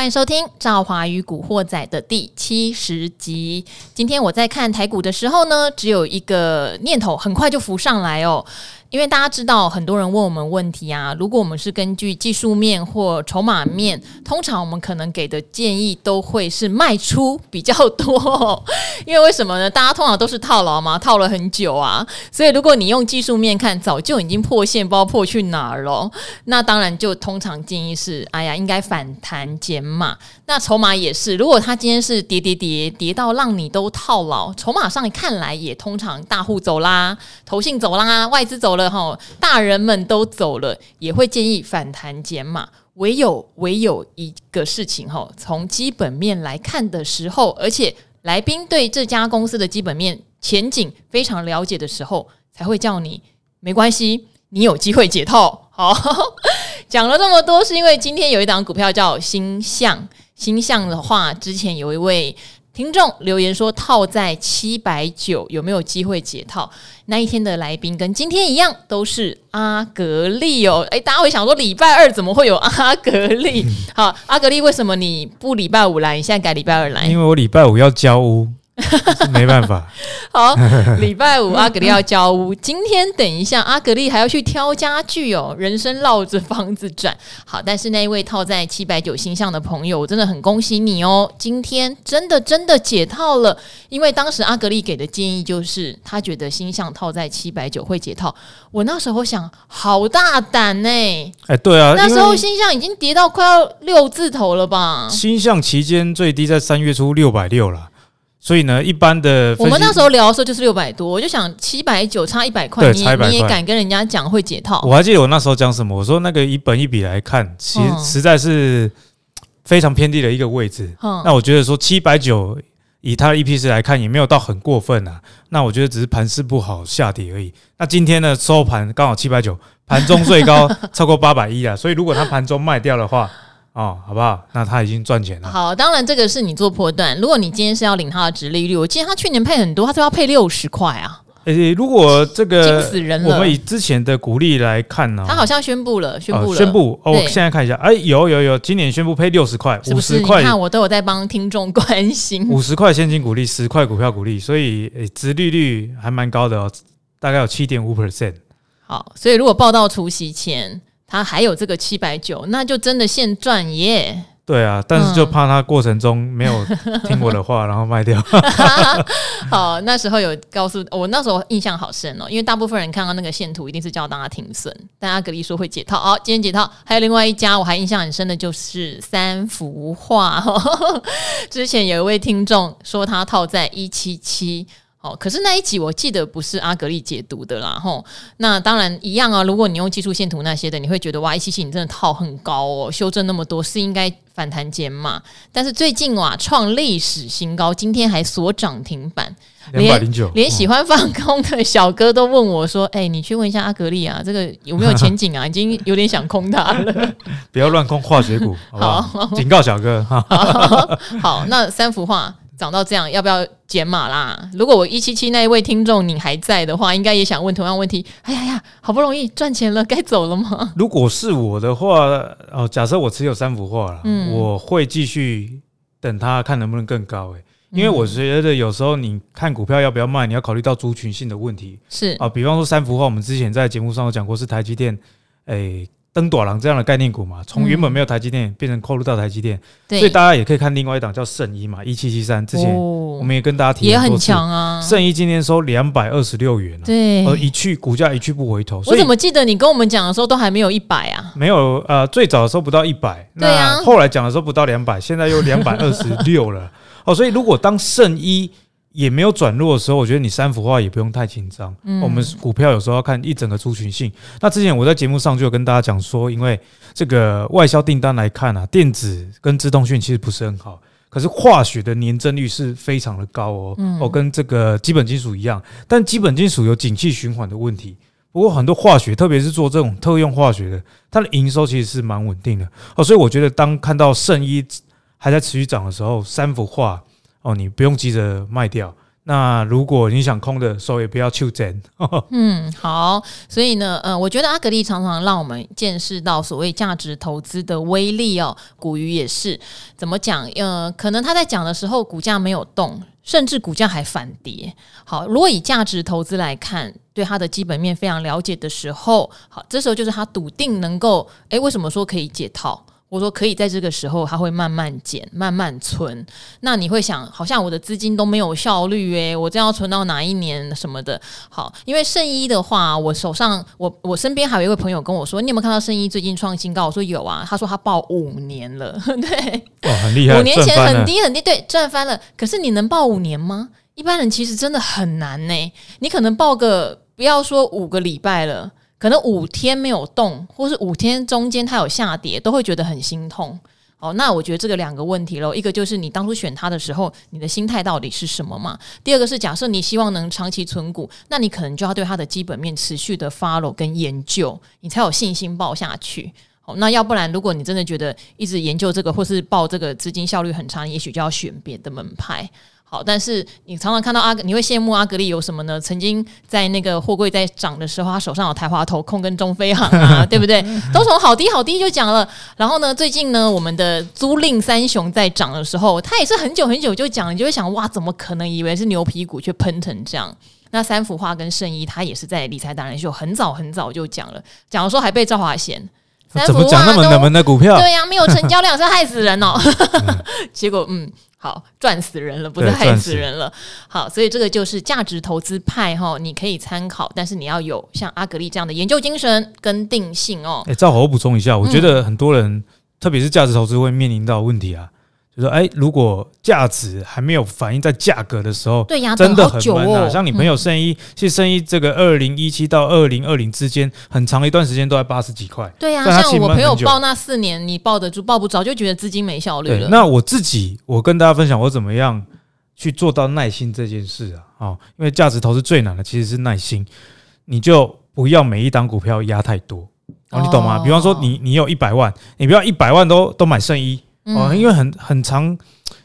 欢迎收听《赵华与古惑仔》的第七十集。今天我在看台股的时候呢，只有一个念头，很快就浮上来哦。因为大家知道，很多人问我们问题啊。如果我们是根据技术面或筹码面，通常我们可能给的建议都会是卖出比较多。因为为什么呢？大家通常都是套牢嘛，套了很久啊。所以如果你用技术面看，早就已经破线，不知道破去哪儿了。那当然就通常建议是，哎呀，应该反弹减码。那筹码也是，如果它今天是跌跌跌跌到让你都套牢，筹码上看来也通常大户走啦，投信走啦，外资走了。大人们都走了，也会建议反弹减码。唯有唯有一个事情哈，从基本面来看的时候，而且来宾对这家公司的基本面前景非常了解的时候，才会叫你没关系，你有机会解套。好，讲了这么多，是因为今天有一档股票叫星象。星象的话，之前有一位。听众留言说套在七百九有没有机会解套？那一天的来宾跟今天一样都是阿格力哦。诶，大家会想说礼拜二怎么会有阿格力？好，阿格力为什么你不礼拜五来？你现在改礼拜二来？因为我礼拜五要交屋。没办法，好，礼拜五阿格丽要交屋，今天等一下阿格丽还要去挑家具哦，人生绕着房子转。好，但是那一位套在七百九星象的朋友，我真的很恭喜你哦，今天真的真的解套了，因为当时阿格丽给的建议就是他觉得星象套在七百九会解套，我那时候想好大胆呢，哎，对啊，那时候星象已经跌到快要六字头了吧？星象期间最低在三月初六百六了。所以呢，一般的我们那时候聊的时候就是六百多，我就想七百九差一百块，你你也敢跟人家讲会解套？我还记得我那时候讲什么，我说那个一本一笔来看，其实实在是非常偏低的一个位置。嗯、那我觉得说七百九以它的 EPS 来看，也没有到很过分啊。那我觉得只是盘势不好下跌而已。那今天呢，收盘刚好七百九，盘中最高 超过八百一啊。所以如果它盘中卖掉的话。哦，好不好？那他已经赚钱了。好，当然这个是你做波段。如果你今天是要领他的殖利率，我记得他去年配很多，他都要配六十块啊。诶、欸，如果这个惊死人了，我们以之前的股利来看呢，他好像宣布了，宣布了，哦、宣布。哦，我现在看一下，哎，有有有，今年宣布配六十块，五十块。你看，我都有在帮听众关心。五十块现金股利，十块股票股利，所以诶，殖利率还蛮高的哦，大概有七点五 percent。好，所以如果报到除夕前。他还有这个七百九，那就真的现赚耶。对啊，但是就怕他过程中没有听我的话，嗯、然后卖掉。好，那时候有告诉我，那时候印象好深哦，因为大部分人看到那个线图，一定是叫大家停损。但阿格力说会解套，好，今天解套。还有另外一家，我还印象很深的就是三福化。之前有一位听众说他套在一七七。哦，可是那一集我记得不是阿格力解读的啦，吼。那当然一样啊。如果你用技术线图那些的，你会觉得哇，一七七你真的套很高哦，修正那么多是应该反弹减码。但是最近哇，创历史新高，今天还锁涨停板，两百零九。连喜欢放空的小哥都问我说：“哎、欸，你去问一下阿格力啊，这个有没有前景啊？”已经有点想空它了。不要乱空化学股，好不好？好，警告小哥哈。好，那三幅画。涨到这样，要不要减码啦？如果我一七七那一位听众你还在的话，应该也想问同样问题。哎呀呀，好不容易赚钱了，该走了吗？如果是我的话，哦，假设我持有三幅画了，嗯，我会继续等它，看能不能更高。哎，因为我觉得有时候你看股票要不要卖，你要考虑到族群性的问题。是啊，比方说三幅画，我们之前在节目上有讲过，是台积电，哎。登短廊这样的概念股嘛，从原本没有台积电变成扣入到台积电，所以大家也可以看另外一档叫圣一嘛，一七七三。之前我们也跟大家提过，也很强啊。圣一今天收两百二十六元，对，而一去股价一去不回头。我怎么记得你跟我们讲的时候都还没有一百啊？没有，呃，最早的时候不到一百，对啊，后来讲的时候不到两百，现在又两百二十六了。哦，所以如果当圣一。也没有转弱的时候，我觉得你三幅画也不用太紧张。嗯、我们股票有时候要看一整个族群性。那之前我在节目上就有跟大家讲说，因为这个外销订单来看啊，电子跟自动讯其实不是很好，可是化学的年增率是非常的高哦。哦，跟这个基本金属一样，但基本金属有景气循环的问题。不过很多化学，特别是做这种特用化学的，它的营收其实是蛮稳定的哦。所以我觉得当看到圣一还在持续涨的时候，三幅画。哦，你不用急着卖掉，那如果你想空的时候，也不要去争。嗯，好。所以呢，呃，我觉得阿格力常常让我们见识到所谓价值投资的威力哦。古鱼也是怎么讲？呃，可能他在讲的时候，股价没有动，甚至股价还反跌。好，如果以价值投资来看，对它的基本面非常了解的时候，好，这时候就是他笃定能够，诶，为什么说可以解套？我说可以在这个时候，它会慢慢减、慢慢存。那你会想，好像我的资金都没有效率诶，我这要存到哪一年什么的？好，因为圣衣的话，我手上我我身边还有一位朋友跟我说，你有没有看到圣衣最近创新高？我说有啊，他说他报五年了，对，哇，很厉害，五年前很低很低，对，赚翻了。可是你能报五年吗？一般人其实真的很难呢。你可能报个不要说五个礼拜了。可能五天没有动，或是五天中间它有下跌，都会觉得很心痛。哦，那我觉得这个两个问题喽，一个就是你当初选它的时候，你的心态到底是什么嘛？第二个是假设你希望能长期存股，那你可能就要对它的基本面持续的 follow 跟研究，你才有信心抱下去。哦，那要不然如果你真的觉得一直研究这个，或是抱这个资金效率很差，也许就要选别的门派。好，但是你常常看到阿格，你会羡慕阿格力有什么呢？曾经在那个货柜在涨的时候，他手上有台华投控跟中飞航啊，对不对？都从好低好低就讲了。然后呢，最近呢，我们的租赁三雄在涨的时候，他也是很久很久就讲，你就会想哇，怎么可能以为是牛皮股却喷成这样？那三幅画跟圣衣，他也是在理财达人秀很早很早就讲了，讲的时候还被赵华贤。三幅画那么冷门的股票？对呀、啊，没有成交量是害死人哦。结果嗯。好，赚死人了，不是害死人了。好，所以这个就是价值投资派哈，你可以参考，但是你要有像阿格力这样的研究精神跟定性哦。哎，赵好，我补充一下，我觉得很多人，嗯、特别是价值投资会面临到问题啊。就说哎，如果价值还没有反映在价格的时候，对呀，真的很闷啊。像你朋友圣衣，其实圣衣这个二零一七到二零二零之间，很长一段时间都在八十几块。对呀，像我朋友报那四年，你报得住报不着，就觉得资金没效率了。那我自己，我跟大家分享我怎么样去做到耐心这件事啊。哦，因为价值投资最难的其实是耐心，你就不要每一档股票压太多，哦，你懂吗？比方说你你有一百万，你不要一百万都都买圣一。哦，因为很很常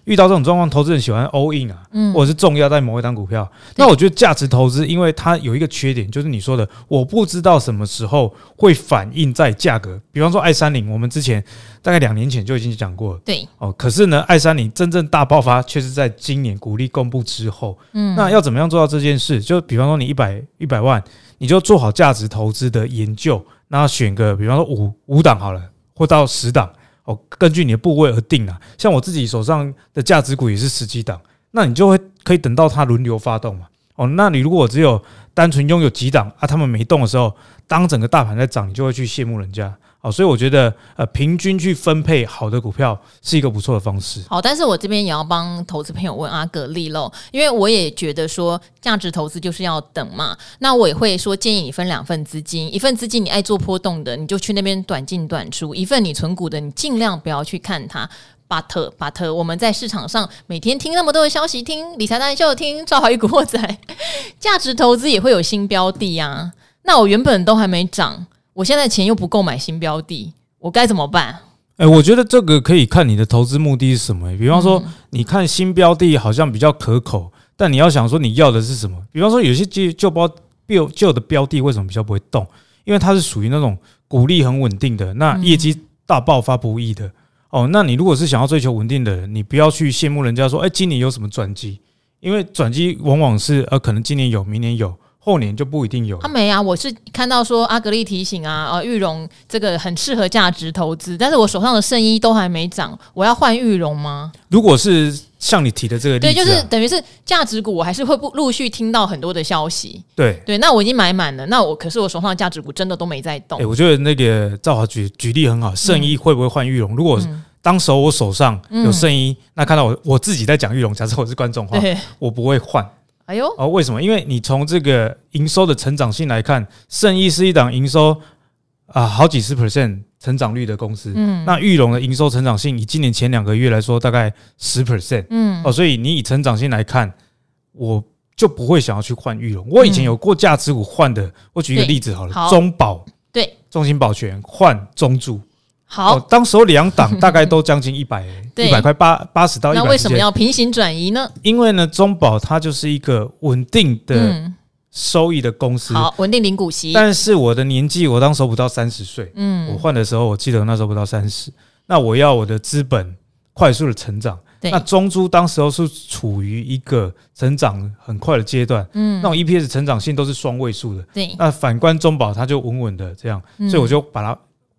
遇到这种状况，投资人喜欢 all in 啊，嗯，或者是重压在某一档股票。那我觉得价值投资，因为它有一个缺点，就是你说的，我不知道什么时候会反映在价格。比方说，爱三零，我们之前大概两年前就已经讲过了，对，哦，可是呢，爱三零真正大爆发却是在今年股利公布之后。嗯，那要怎么样做到这件事？就比方说，你一百一百万，你就做好价值投资的研究，那选个比方说五五档好了，或到十档。哦，根据你的部位而定啊。像我自己手上的价值股也是十几档，那你就会可以等到它轮流发动嘛。哦，那你如果只有单纯拥有几档啊，他们没动的时候，当整个大盘在涨，你就会去羡慕人家。好，所以我觉得，呃，平均去分配好的股票是一个不错的方式。好，但是我这边也要帮投资朋友问阿格力喽，因为我也觉得说价值投资就是要等嘛。那我也会说建议你分两份资金，一份资金你爱做波动的，你就去那边短进短出；一份你存股的，你尽量不要去看它。巴特巴特，我们在市场上每天听那么多的消息，听理财达人秀，听赵华与古惑仔，价值投资也会有新标的啊。那我原本都还没涨。我现在钱又不够买新标的，我该怎么办？哎、欸，我觉得这个可以看你的投资目的是什么、欸。比方说，你看新标的好像比较可口，但你要想说你要的是什么？比方说，有些旧旧包旧旧的标的为什么比较不会动？因为它是属于那种股利很稳定的，那业绩大爆发不易的。哦，那你如果是想要追求稳定的人，你不要去羡慕人家说，哎、欸，今年有什么转机？因为转机往往是呃，可能今年有，明年有。后年就不一定有。他没啊，我是看到说阿格力提醒啊，呃，裕隆这个很适合价值投资，但是我手上的圣衣都还没涨，我要换裕隆吗？如果是像你提的这个例子、啊，对，就是等于是价值股，我还是会不陆续听到很多的消息。对对，那我已经买满了，那我可是我手上的价值股真的都没在动。哎，我觉得那个赵华举举例很好，圣衣会不会换裕隆？如果当时我手上有圣衣，嗯、那看到我我自己在讲玉龙，假设我是观众的话，我不会换。哎呦哦，为什么？因为你从这个营收的成长性来看，圣意是一档营收啊好几十 percent 成长率的公司。嗯，那玉龙的营收成长性以今年前两个月来说，大概十 percent。嗯，哦，所以你以成长性来看，我就不会想要去换玉龙。我以前有过价值股换的，我举一个例子好了，中保对，中兴保全换中住。好，当时候两档大概都将近一百 一百块八八十到一百。那为什么要平行转移呢？因为呢，中保它就是一个稳定的收益的公司，嗯、好，稳定领股息。但是我的年纪，我当时候不到三十岁，嗯，我换的时候，我记得我那时候不到三十，那我要我的资本快速的成长。那中珠当时候是处于一个成长很快的阶段，嗯，那种 EPS 成长性都是双位数的，对。那反观中保，它就稳稳的这样，所以我就把它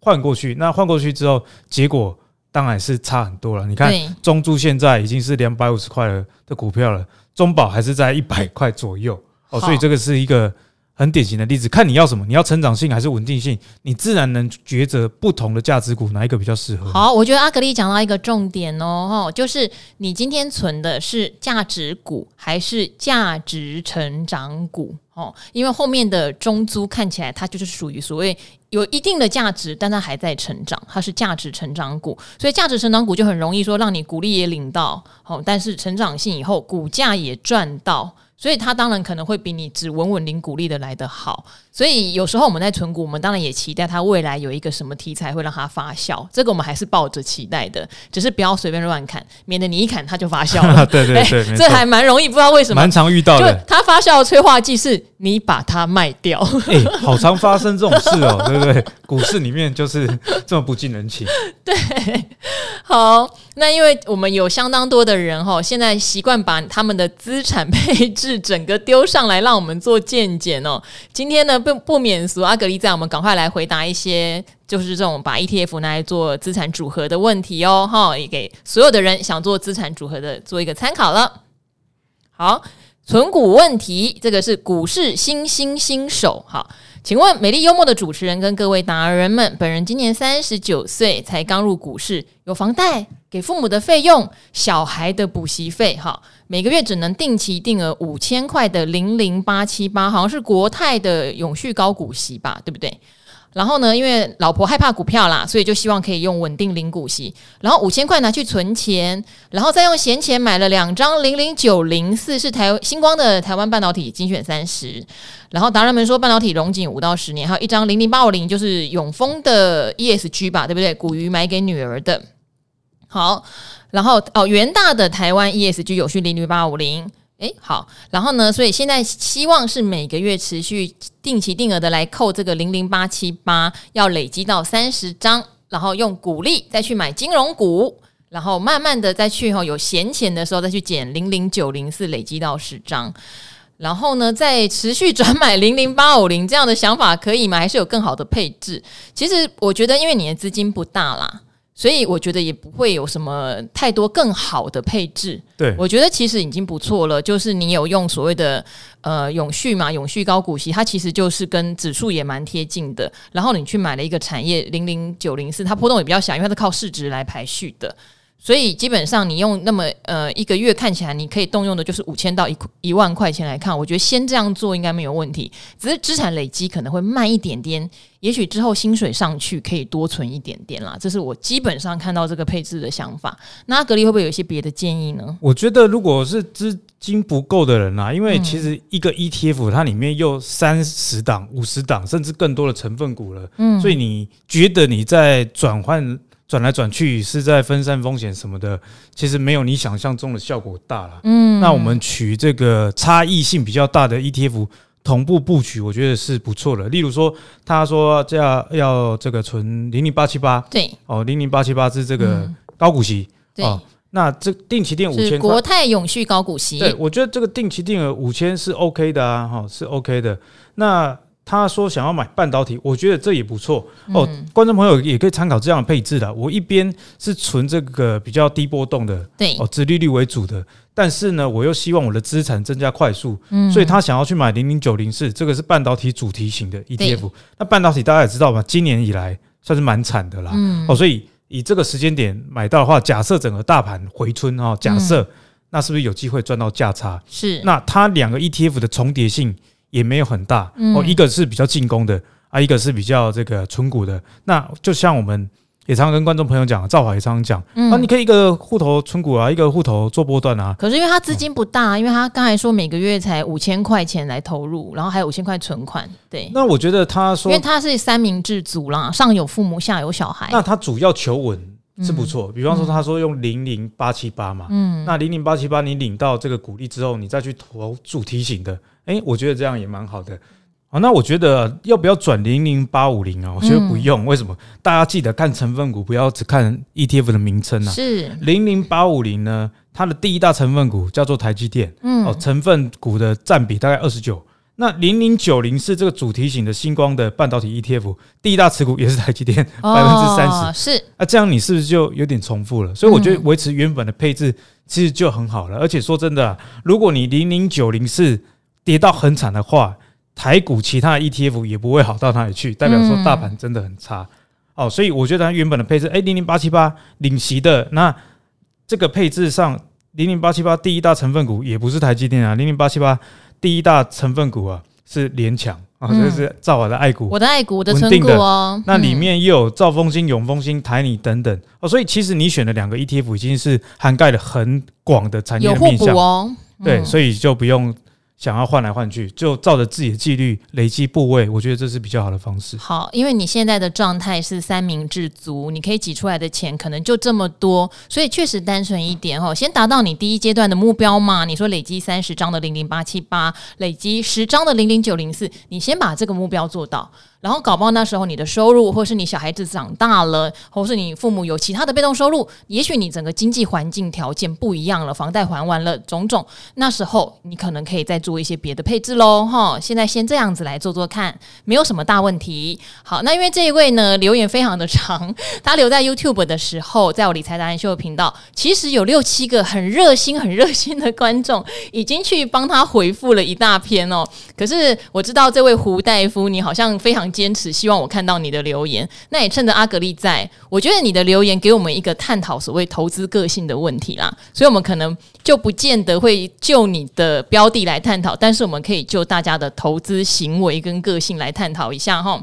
换过去。那换过去之后，结果当然是差很多了。你看，中珠现在已经是两百五十块了的股票了，中保还是在一百块左右哦，所以这个是一个。很典型的例子，看你要什么，你要成长性还是稳定性，你自然能抉择不同的价值股哪一个比较适合。好，我觉得阿格力讲到一个重点哦，就是你今天存的是价值股还是价值成长股哦？因为后面的中租看起来它就是属于所谓有一定的价值，但它还在成长，它是价值成长股，所以价值成长股就很容易说让你股利也领到，哦，但是成长性以后股价也赚到。所以它当然可能会比你只稳稳领股利的来得好。所以有时候我们在存股，我们当然也期待它未来有一个什么题材会让它发酵。这个我们还是抱着期待的，只是不要随便乱砍，免得你一砍它就发酵了。对对对，这还蛮容易，不知道为什么，蛮常遇到的。就它发酵的催化剂是你把它卖掉。哎，好常发生这种事哦，对不对？股市里面就是这么不近人情。对，好，那因为我们有相当多的人哈，现在习惯把他们的资产配置。整个丢上来让我们做见解哦。今天呢不不免俗，阿格力在我们赶快来回答一些就是这种把 ETF 拿来做资产组合的问题哦。哈，也给所有的人想做资产组合的做一个参考了。好，存股问题，这个是股市新兴新手。好，请问美丽幽默的主持人跟各位达人们，本人今年三十九岁，才刚入股市，有房贷。给父母的费用、小孩的补习费，哈，每个月只能定期定额五千块的零零八七八，好像是国泰的永续高股息吧，对不对？然后呢，因为老婆害怕股票啦，所以就希望可以用稳定零股息。然后五千块拿去存钱，然后再用闲钱买了两张零零九零四，是台星光的台湾半导体精选三十。然后达人们说半导体融景五到十年，还有一张零零八五零，就是永丰的 ESG 吧，对不对？股鱼买给女儿的。好，然后哦，元大的台湾 ESG 永续零零八五零，诶，好，然后呢，所以现在希望是每个月持续定期定额的来扣这个零零八七八，要累积到三十张，然后用股利再去买金融股，然后慢慢的再去哈有闲钱的时候再去减零零九零四，累积到十张，然后呢再持续转买零零八五零，这样的想法可以吗？还是有更好的配置？其实我觉得，因为你的资金不大啦。所以我觉得也不会有什么太多更好的配置。对，我觉得其实已经不错了。就是你有用所谓的呃永续嘛，永续高股息，它其实就是跟指数也蛮贴近的。然后你去买了一个产业零零九零四，它波动也比较小，因为它是靠市值来排序的。所以基本上你用那么呃一个月看起来你可以动用的就是五千到一一万块钱来看，我觉得先这样做应该没有问题。只是资产累积可能会慢一点点，也许之后薪水上去可以多存一点点啦。这是我基本上看到这个配置的想法。那阿格力会不会有一些别的建议呢？我觉得如果是资金不够的人啊，因为其实一个 ETF 它里面又三十档、五十档甚至更多的成分股了，嗯，所以你觉得你在转换？转来转去是在分散风险什么的，其实没有你想象中的效果大了。嗯，那我们取这个差异性比较大的 ETF 同步布局，我觉得是不错的。例如说，他说这要要这个存零零八七八，对，哦，零零八七八是这个高股息，对，哦，那这定期定五千，国泰永续高股息，对，我觉得这个定期定额五千是 OK 的啊，哈，是 OK 的。那他说想要买半导体，我觉得这也不错哦。观众朋友也可以参考这样的配置的。我一边是存这个比较低波动的，对哦，殖利率为主的。但是呢，我又希望我的资产增加快速，所以他想要去买零零九零四，这个是半导体主题型的 ETF。那半导体大家也知道吧，今年以来算是蛮惨的啦。哦，所以以这个时间点买到的话，假设整个大盘回春哈，假设那是不是有机会赚到价差？是。那它两个 ETF 的重叠性。也没有很大哦，一个是比较进攻的啊，一个是比较这个纯股的。那就像我们也常常跟观众朋友讲，赵华也常常讲，嗯、啊，你可以一个户头纯股啊，一个户头做波段啊。可是因为他资金不大，嗯、因为他刚才说每个月才五千块钱来投入，然后还有五千块存款。对，那我觉得他说，因为他是三明治族啦，上有父母，下有小孩，那他主要求稳是不错。嗯、比方说，他说用零零八七八嘛，嗯，那零零八七八你领到这个股利之后，你再去投主题型的，哎、欸，我觉得这样也蛮好的。好，那我觉得要不要转零零八五零啊？我觉得不用。为什么？大家记得看成分股，不要只看 ETF 的名称啊。是零零八五零呢，它的第一大成分股叫做台积电。嗯，哦，成分股的占比大概二十九。那零零九零是这个主题型的星光的半导体 ETF，第一大持股也是台积电，百分之三十。是啊，这样你是不是就有点重复了？所以我觉得维持原本的配置其实就很好了。而且说真的啊，如果你零零九零是跌到很惨的话，台股其他的 ETF 也不会好到哪里去，代表说大盘真的很差、嗯、哦，所以我觉得它原本的配置，哎，零零八七八领息的，那这个配置上，零零八七八第一大成分股也不是台积电啊，零零八七八第一大成分股啊是联强啊，这是兆华的爱股，我的爱股的存股哦，那里面又有兆丰金、永丰金、台泥等等哦，所以其实你选的两个 ETF 已经是涵盖了很广的产业的面向。哦，对，所以就不用。想要换来换去，就照着自己的纪律累积部位，我觉得这是比较好的方式。好，因为你现在的状态是三明治足，你可以挤出来的钱可能就这么多，所以确实单纯一点哈。先达到你第一阶段的目标嘛。你说累积三十张的零零八七八，累积十张的零零九零四，你先把这个目标做到。然后搞不好那时候你的收入，或是你小孩子长大了，或是你父母有其他的被动收入，也许你整个经济环境条件不一样了，房贷还完了，种种，那时候你可能可以再做一些别的配置喽，哈。现在先这样子来做做看，没有什么大问题。好，那因为这一位呢留言非常的长，他留在 YouTube 的时候，在我理财达人秀的频道，其实有六七个很热心、很热心的观众已经去帮他回复了一大篇哦。可是我知道这位胡大夫，你好像非常。坚持希望我看到你的留言，那也趁着阿格力在，我觉得你的留言给我们一个探讨所谓投资个性的问题啦，所以我们可能就不见得会就你的标的来探讨，但是我们可以就大家的投资行为跟个性来探讨一下哈。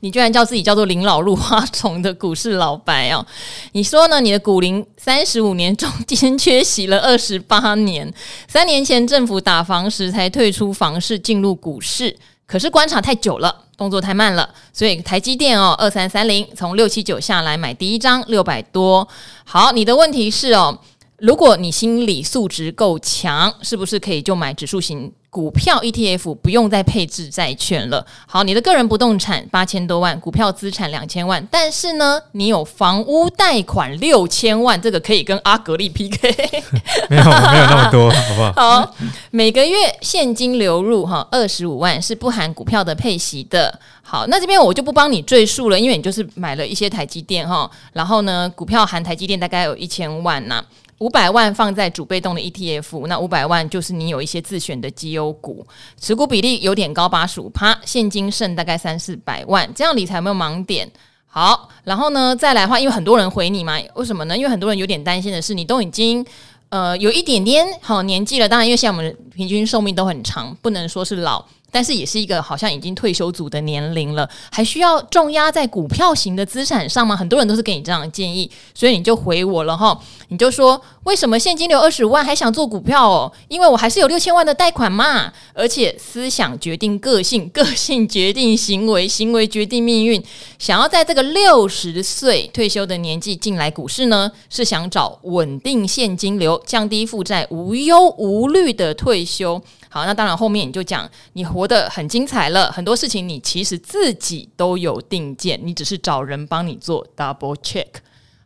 你居然叫自己叫做临老入花丛的股市老白哦？你说呢？你的股龄三十五年中间缺席了二十八年，三年前政府打房时才退出房市进入股市。可是观察太久了，动作太慢了，所以台积电哦，二三三零从六七九下来买第一张六百多。好，你的问题是哦，如果你心理素质够强，是不是可以就买指数型？股票 ETF 不用再配置债券了。好，你的个人不动产八千多万，股票资产两千万，但是呢，你有房屋贷款六千万，这个可以跟阿格力 PK。没有，没有那么多，好不好？好，每个月现金流入哈二十五万是不含股票的配息的。好，那这边我就不帮你赘述了，因为你就是买了一些台积电哈，然后呢，股票含台积电大概有一千万呐。五百万放在主被动的 ETF，那五百万就是你有一些自选的绩优股，持股比例有点高，八十五趴，现金剩大概三四百万，这样理财没有盲点？好，然后呢，再来话，因为很多人回你嘛，为什么呢？因为很多人有点担心的是，你都已经呃有一点点好年纪了，当然，因为现在我们平均寿命都很长，不能说是老。但是也是一个好像已经退休族的年龄了，还需要重压在股票型的资产上吗？很多人都是给你这样的建议，所以你就回我了哈，你就说为什么现金流二十五万还想做股票哦？因为我还是有六千万的贷款嘛，而且思想决定个性，个性决定行为，行为决定命运。想要在这个六十岁退休的年纪进来股市呢，是想找稳定现金流、降低负债、无忧无虑的退休。好，那当然后面你就讲你活得很精彩了，很多事情你其实自己都有定见，你只是找人帮你做 double check。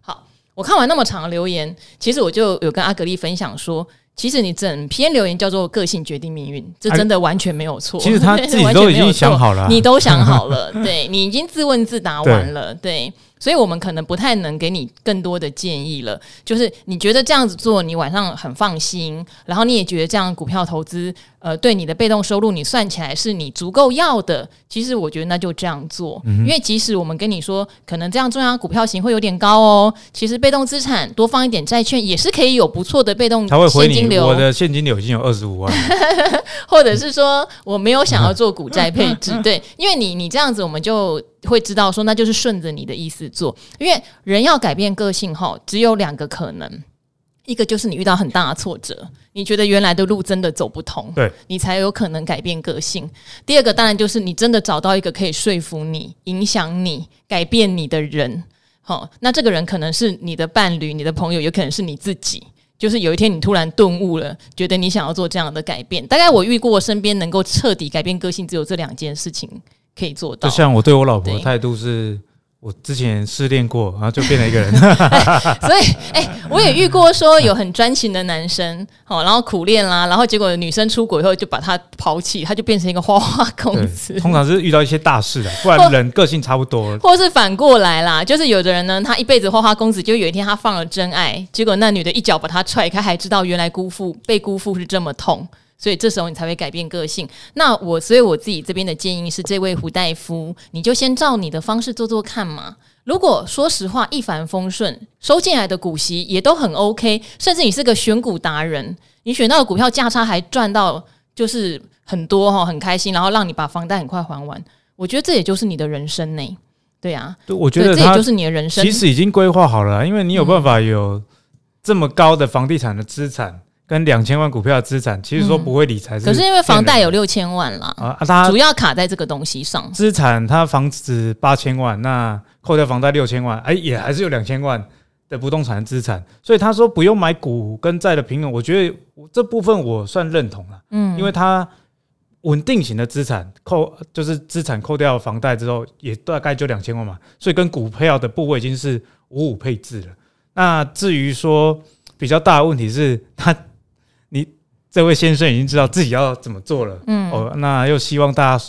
好，我看完那么长的留言，其实我就有跟阿格丽分享说，其实你整篇留言叫做个性决定命运，这真的完全没有错。其实他自己 都已经想好了，你都想好了，对，你已经自问自答完了，对。所以我们可能不太能给你更多的建议了。就是你觉得这样子做，你晚上很放心，然后你也觉得这样股票投资，呃，对你的被动收入，你算起来是你足够要的。其实我觉得那就这样做，嗯、因为即使我们跟你说，可能这样中央股票型会有点高哦，其实被动资产多放一点债券也是可以有不错的被动现金流。我的现金流已经有二十五万，或者是说我没有想要做股债配置，对，因为你你这样子我们就。会知道说，那就是顺着你的意思做。因为人要改变个性齁，只有两个可能，一个就是你遇到很大的挫折，你觉得原来的路真的走不通，对，你才有可能改变个性。第二个当然就是你真的找到一个可以说服你、影响你、改变你的人，好，那这个人可能是你的伴侣、你的朋友，有可能是你自己。就是有一天你突然顿悟了，觉得你想要做这样的改变。大概我遇过我身边能够彻底改变个性，只有这两件事情可以做到。就像我对我老婆的态度是。我之前失恋过，然后就变了一个人欸。所以，哎、欸，我也遇过说有很专情的男生，哦，然后苦恋啦，然后结果女生出轨以后就把他抛弃，他就变成一个花花公子。通常是遇到一些大事的，不然人个性差不多。或是反过来啦，就是有的人呢，他一辈子花花公子，就有一天他放了真爱，结果那女的一脚把他踹开，还知道原来辜负被辜负是这么痛。所以这时候你才会改变个性。那我，所以我自己这边的建议是，这位胡大夫，你就先照你的方式做做看嘛。如果说实话一帆风顺，收进来的股息也都很 OK，甚至你是个选股达人，你选到的股票价差还赚到就是很多哈，很开心，然后让你把房贷很快还完。我觉得这也就是你的人生呢。对啊，对，我觉得这也就是你的人生，其实已经规划好了，因为你有办法有这么高的房地产的资产。跟两千万股票的资产，其实说不会理财，可是因为房贷有六千万啦，啊，它主要卡在这个东西上。资产它房子八千万，那扣掉房贷六千万，哎，也还是有两千万的不动产的资产。所以他说不用买股跟债的平衡，我觉得这部分我算认同了。嗯，因为它稳定型的资产扣就是资产扣掉房贷之后，也大概就两千万嘛，所以跟股票的部位已经是五五配置了。那至于说比较大的问题是它。这位先生已经知道自己要怎么做了，嗯，哦，那又希望大家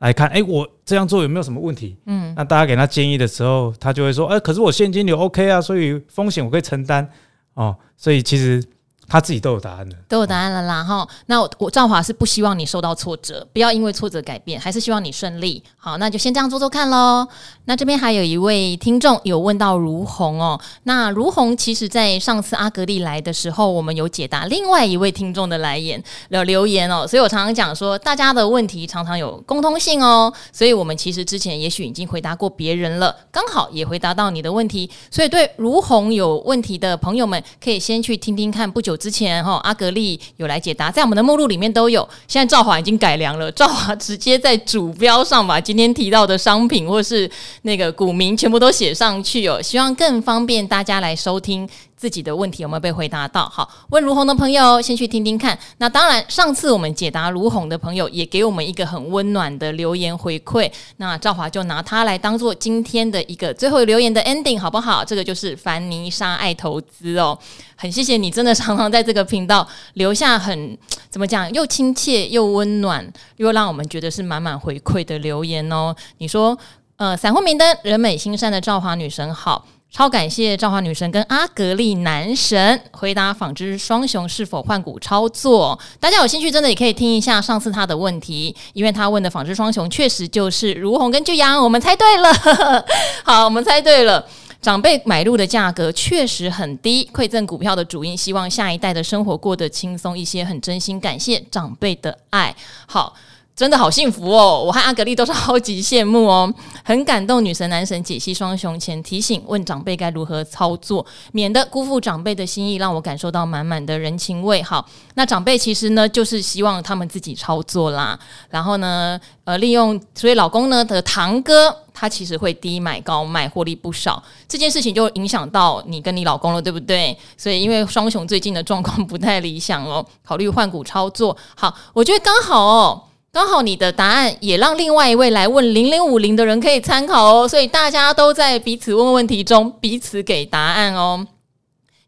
来看，哎，我这样做有没有什么问题？嗯，那大家给他建议的时候，他就会说，哎，可是我现金流 OK 啊，所以风险我可以承担，哦，所以其实。他自己都有答案的，都有答案了啦哈。那我我赵华是不希望你受到挫折，不要因为挫折改变，还是希望你顺利。好，那就先这样做做看喽。那这边还有一位听众有问到如红哦，那如红其实在上次阿格丽来的时候，我们有解答另外一位听众的来言留留言哦，所以我常常讲说，大家的问题常常有共通性哦，所以我们其实之前也许已经回答过别人了，刚好也回答到你的问题，所以对如红有问题的朋友们，可以先去听听看，不久。之前哈阿格丽有来解答，在我们的目录里面都有。现在赵华已经改良了，赵华直接在主标上把今天提到的商品或是那个股民全部都写上去哦，希望更方便大家来收听。自己的问题有没有被回答到？好，问如红的朋友先去听听看。那当然，上次我们解答如红的朋友也给我们一个很温暖的留言回馈。那赵华就拿它来当做今天的一个最后留言的 ending，好不好？这个就是凡妮莎爱投资哦，很谢谢你，真的常常在这个频道留下很怎么讲，又亲切又温暖，又让我们觉得是满满回馈的留言哦。你说，呃，散户明灯，人美心善的赵华女神好。超感谢赵华女神跟阿格力男神回答纺织双雄是否换股操作，大家有兴趣真的也可以听一下上次他的问题，因为他问的纺织双雄确实就是如红跟巨阳，我们猜对了，好，我们猜对了，长辈买入的价格确实很低，馈赠股票的主因希望下一代的生活过得轻松一些，很真心感谢长辈的爱，好。真的好幸福哦！我和阿格丽都是超级羡慕哦，很感动。女神男神解析双雄前提醒问长辈该如何操作，免得辜负长辈的心意，让我感受到满满的人情味。好，那长辈其实呢，就是希望他们自己操作啦。然后呢，呃，利用所以老公呢的堂哥，他其实会低买高卖，获利不少。这件事情就影响到你跟你老公了，对不对？所以因为双雄最近的状况不太理想哦，考虑换股操作。好，我觉得刚好哦。刚好你的答案也让另外一位来问零零五零的人可以参考哦，所以大家都在彼此问问题中彼此给答案哦。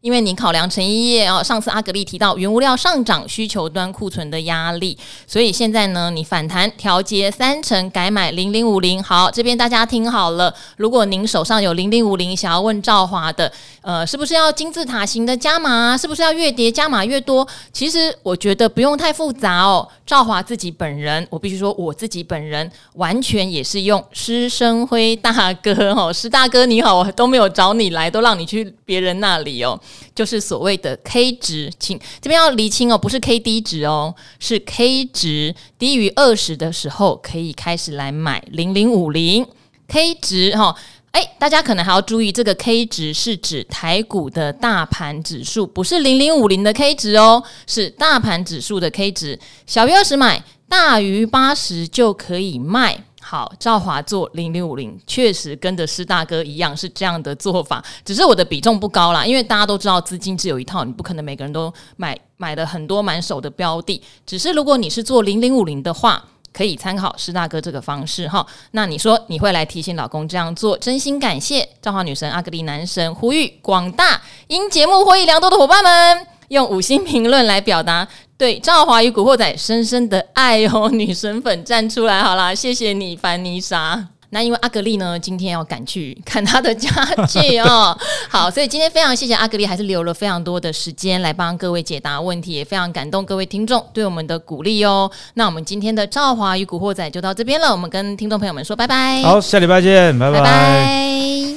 因为你考量成衣业哦，上次阿格力提到原物料上涨，需求端库存的压力，所以现在呢，你反弹调节三成，改买零零五零。好，这边大家听好了，如果您手上有零零五零，想要问赵华的，呃，是不是要金字塔型的加码？是不是要越跌加码越多？其实我觉得不用太复杂哦。赵华自己本人，我必须说我自己本人完全也是用施生辉大哥哦，施大哥你好，我都没有找你来，都让你去别人那里哦。就是所谓的 K 值，请这边要厘清哦，不是 KD 值哦，是 K 值低于二十的时候，可以开始来买零零五零。K 值哈。哎，大家可能还要注意，这个 K 值是指台股的大盘指数，不是零零五零的 K 值哦，是大盘指数的 K 值。小于二十买，大于八十就可以卖。好，兆华做零零五零，确实跟着施大哥一样是这样的做法，只是我的比重不高啦，因为大家都知道资金只有一套，你不可能每个人都买买了很多满手的标的。只是如果你是做零零五零的话。可以参考施大哥这个方式哈，那你说你会来提醒老公这样做，真心感谢赵华女神阿格丽男神，呼吁广大因节目获益良多的伙伴们用五星评论来表达对赵华与古惑仔深深的爱哦，女神粉站出来好啦，谢谢你，凡妮莎。那因为阿格丽呢，今天要赶去看她的家具哦。好，所以今天非常谢谢阿格丽，还是留了非常多的时间来帮各位解答问题，也非常感动各位听众对我们的鼓励哦。那我们今天的赵华与古惑仔就到这边了，我们跟听众朋友们说拜拜。好，下礼拜见，拜拜。拜拜。